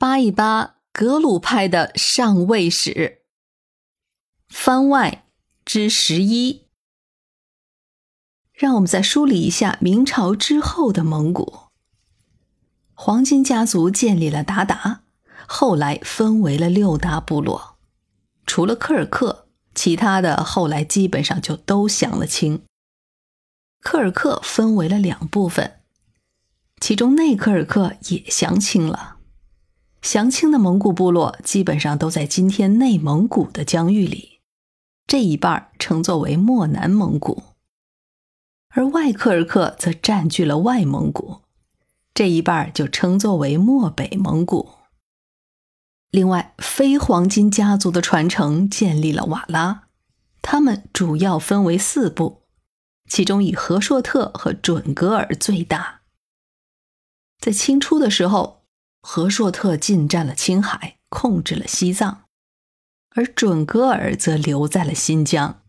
扒一扒格鲁派的上位史。番外之十一，让我们再梳理一下明朝之后的蒙古。黄金家族建立了鞑靼，后来分为了六大部落，除了科尔克，其他的后来基本上就都降了清。科尔克分为了两部分，其中内科尔克也降清了。降清的蒙古部落基本上都在今天内蒙古的疆域里，这一半称作为漠南蒙古，而外科尔克则占据了外蒙古，这一半就称作为漠北蒙古。另外，非黄金家族的传承建立了瓦拉，他们主要分为四部，其中以和硕特和准噶尔最大。在清初的时候。和硕特进占了青海，控制了西藏，而准噶尔则留在了新疆。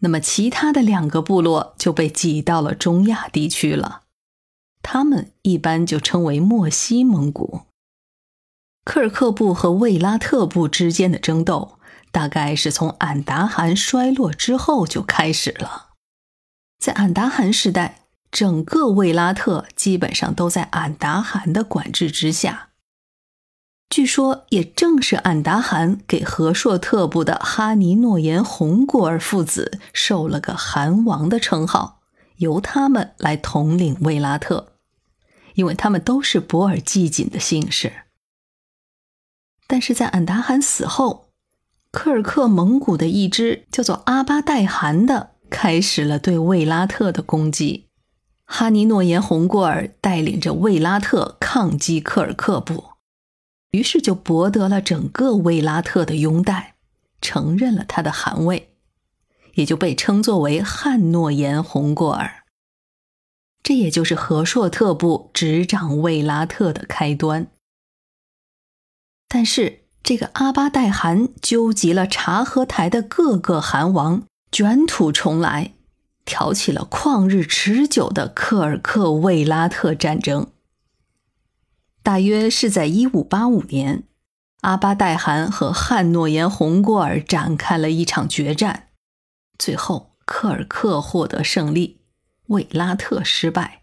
那么，其他的两个部落就被挤到了中亚地区了，他们一般就称为漠西蒙古。科尔克部和卫拉特部之间的争斗，大概是从俺答汗衰落之后就开始了。在俺答汗时代。整个卫拉特基本上都在俺答汗的管制之下。据说，也正是俺答汗给和硕特部的哈尼诺言洪果尔父子授了个汗王的称号，由他们来统领卫拉特，因为他们都是博尔济锦的姓氏。但是在俺答汗死后，科尔克蒙古的一支叫做阿巴代汗的开始了对卫拉特的攻击。哈尼诺言洪过尔带领着卫拉特抗击科尔克部，于是就博得了整个卫拉特的拥戴，承认了他的汗位，也就被称作为汉诺言洪过尔。这也就是和硕特部执掌卫拉特的开端。但是，这个阿巴代汗纠集了察合台的各个汗王，卷土重来。挑起了旷日持久的科尔克卫拉特战争。大约是在一五八五年，阿巴代汗和汉诺言洪过尔展开了一场决战，最后科尔克获得胜利，卫拉特失败，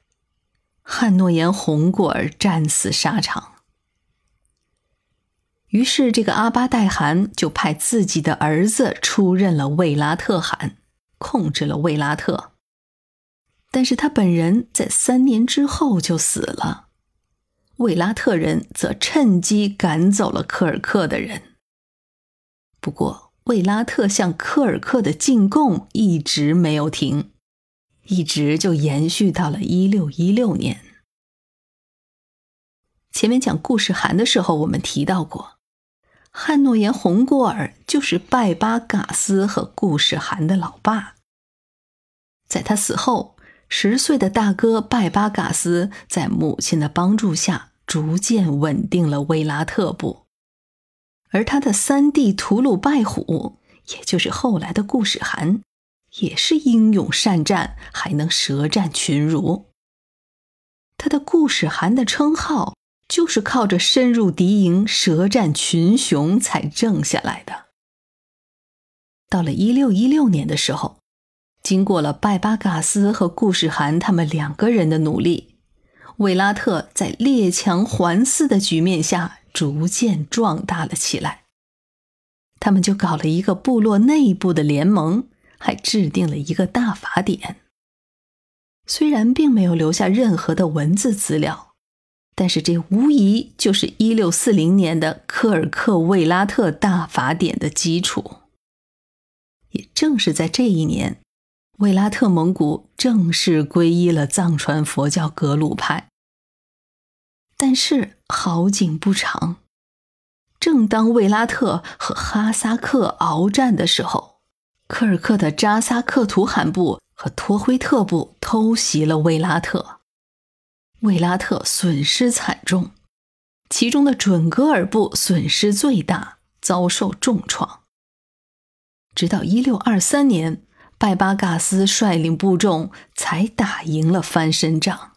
汉诺言洪过尔战死沙场。于是，这个阿巴代汗就派自己的儿子出任了卫拉特汗。控制了卫拉特，但是他本人在三年之后就死了。卫拉特人则趁机赶走了科尔克的人。不过，卫拉特向科尔克的进贡一直没有停，一直就延续到了一六一六年。前面讲故事函的时候，我们提到过，汉诺言洪过尔就是拜巴嘎斯和故事函的老爸。在他死后，十岁的大哥拜巴嘎斯在母亲的帮助下，逐渐稳定了维拉特部，而他的三弟图鲁拜虎，也就是后来的故事汗，也是英勇善战，还能舌战群儒。他的故事汗的称号，就是靠着深入敌营、舌战群雄才挣下来的。到了一六一六年的时候。经过了拜巴嘎斯和顾世汗他们两个人的努力，维拉特在列强环伺的局面下逐渐壮大了起来。他们就搞了一个部落内部的联盟，还制定了一个大法典。虽然并没有留下任何的文字资料，但是这无疑就是一六四零年的科尔克卫拉特大法典的基础。也正是在这一年。卫拉特蒙古正式皈依了藏传佛教格鲁派，但是好景不长。正当卫拉特和哈萨克鏖战的时候，科尔克的扎萨克图罕部和托辉特部偷袭了卫拉特，卫拉特损失惨重，其中的准噶尔部损失最大，遭受重创。直到一六二三年。拜巴嘎斯率领部众才打赢了翻身仗。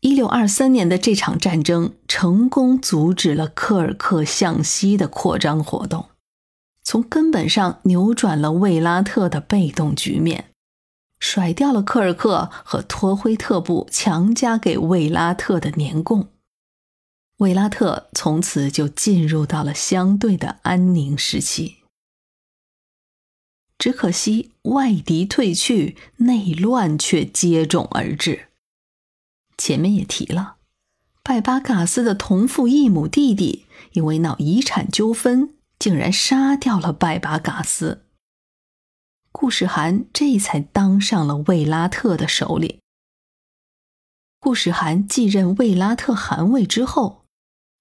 一六二三年的这场战争成功阻止了科尔克向西的扩张活动，从根本上扭转了卫拉特的被动局面，甩掉了科尔克和托辉特部强加给卫拉特的年贡，卫拉特从此就进入到了相对的安宁时期。只可惜外敌退去，内乱却接踵而至。前面也提了，拜巴嘎斯的同父异母弟弟因为闹遗产纠纷，竟然杀掉了拜巴嘎斯。顾世涵这才当上了卫拉特的首领。顾世涵继任卫拉特汗位之后，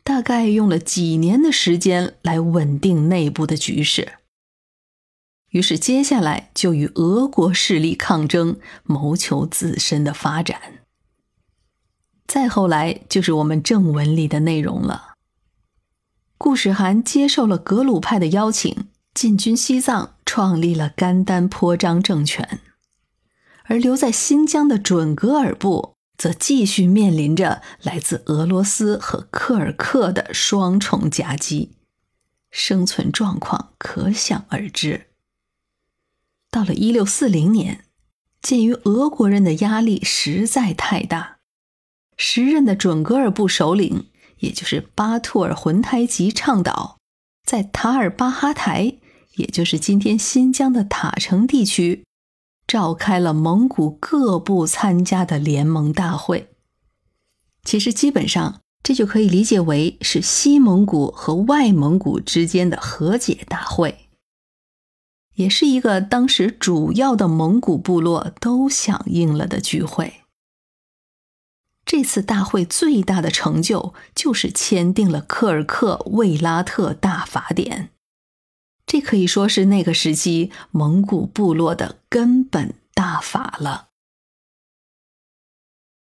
大概用了几年的时间来稳定内部的局势，于是接下来就与俄国势力抗争，谋求自身的发展。再后来就是我们正文里的内容了。顾世涵接受了格鲁派的邀请，进军西藏，创立了甘丹颇章政权；而留在新疆的准噶尔部，则继续面临着来自俄罗斯和柯尔克的双重夹击，生存状况可想而知。到了一六四零年，鉴于俄国人的压力实在太大。时任的准噶尔部首领，也就是巴图尔浑台吉倡导，在塔尔巴哈台，也就是今天新疆的塔城地区，召开了蒙古各部参加的联盟大会。其实基本上，这就可以理解为是西蒙古和外蒙古之间的和解大会，也是一个当时主要的蒙古部落都响应了的聚会。这次大会最大的成就就是签订了科尔克卫拉特大法典，这可以说是那个时期蒙古部落的根本大法了。